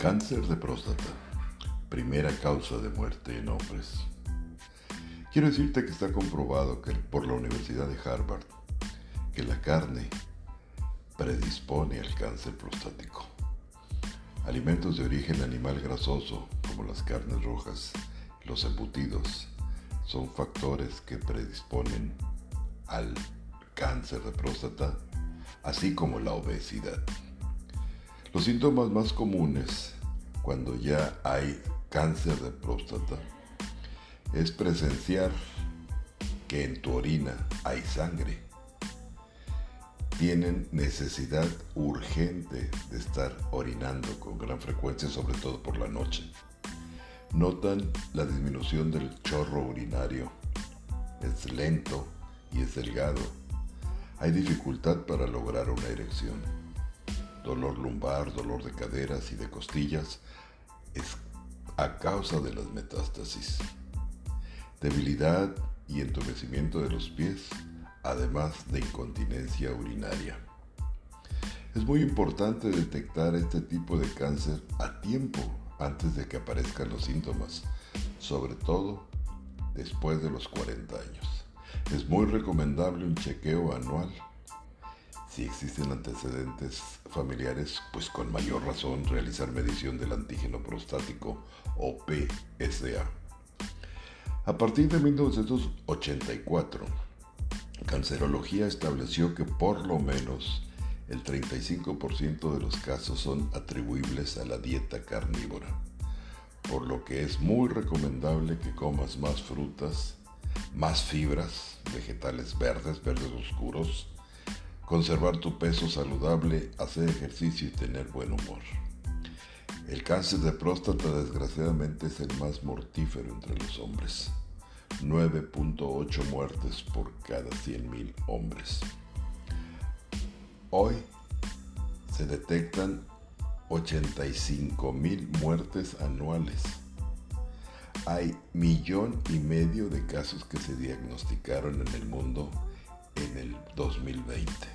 Cáncer de próstata, primera causa de muerte en hombres. Quiero decirte que está comprobado que por la Universidad de Harvard que la carne predispone al cáncer prostático. Alimentos de origen animal grasoso, como las carnes rojas, los embutidos, son factores que predisponen al cáncer de próstata, así como la obesidad. Los síntomas más comunes cuando ya hay cáncer de próstata es presenciar que en tu orina hay sangre. Tienen necesidad urgente de estar orinando con gran frecuencia, sobre todo por la noche. Notan la disminución del chorro urinario. Es lento y es delgado. Hay dificultad para lograr una erección dolor lumbar, dolor de caderas y de costillas, es a causa de las metástasis. Debilidad y entumecimiento de los pies, además de incontinencia urinaria. Es muy importante detectar este tipo de cáncer a tiempo antes de que aparezcan los síntomas, sobre todo después de los 40 años. Es muy recomendable un chequeo anual si existen antecedentes familiares, pues con mayor razón realizar medición del antígeno prostático o PSA. A partir de 1984, Cancerología estableció que por lo menos el 35% de los casos son atribuibles a la dieta carnívora, por lo que es muy recomendable que comas más frutas, más fibras, vegetales verdes, verdes oscuros, conservar tu peso saludable, hacer ejercicio y tener buen humor. El cáncer de próstata desgraciadamente es el más mortífero entre los hombres. 9.8 muertes por cada 100.000 hombres. Hoy se detectan 85.000 muertes anuales. Hay millón y medio de casos que se diagnosticaron en el mundo en el 2020.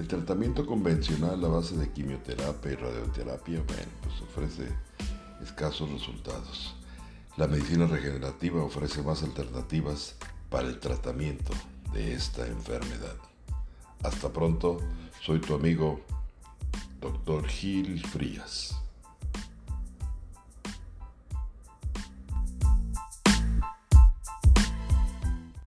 El tratamiento convencional a base de quimioterapia y radioterapia, bueno, pues ofrece escasos resultados. La medicina regenerativa ofrece más alternativas para el tratamiento de esta enfermedad. Hasta pronto, soy tu amigo Dr. Gil Frías.